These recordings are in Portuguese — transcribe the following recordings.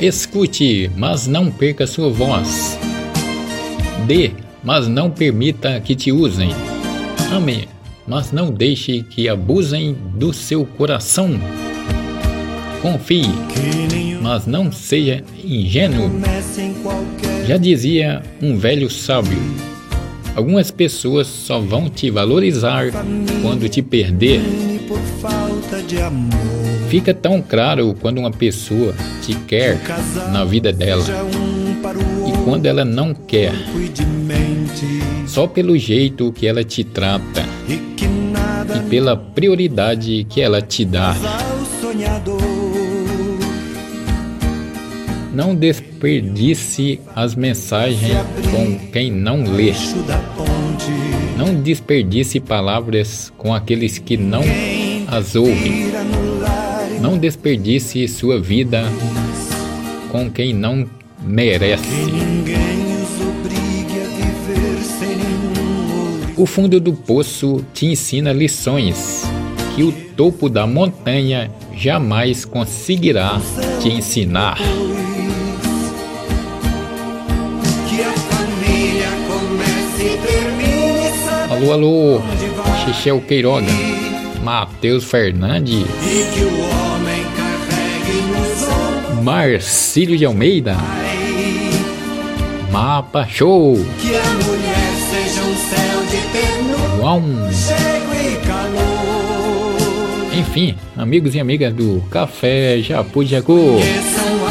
Escute, mas não perca sua voz. Dê, mas não permita que te usem. Ame, mas não deixe que abusem do seu coração. Confie, mas não seja ingênuo. Já dizia um velho sábio: algumas pessoas só vão te valorizar quando te perder. Fica tão claro quando uma pessoa te quer na vida dela e quando ela não quer, só pelo jeito que ela te trata e pela prioridade que ela te dá. Não desperdice as mensagens com quem não lê. Não desperdice palavras com aqueles que não as ouvem. Não desperdice sua vida com quem não merece. O fundo do poço te ensina lições que o topo da montanha jamais conseguirá te ensinar. Alô, alô, Xixel Queiroga, Matheus Fernandes, Marcílio de Almeida, Mapa Show, João, enfim, amigos e amigas do Café Japu Jacu. Abençoa,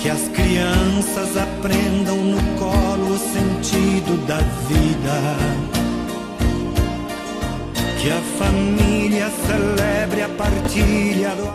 Que as crianças aprendam no colo o sentido da vida. Que a família celebre a partilha do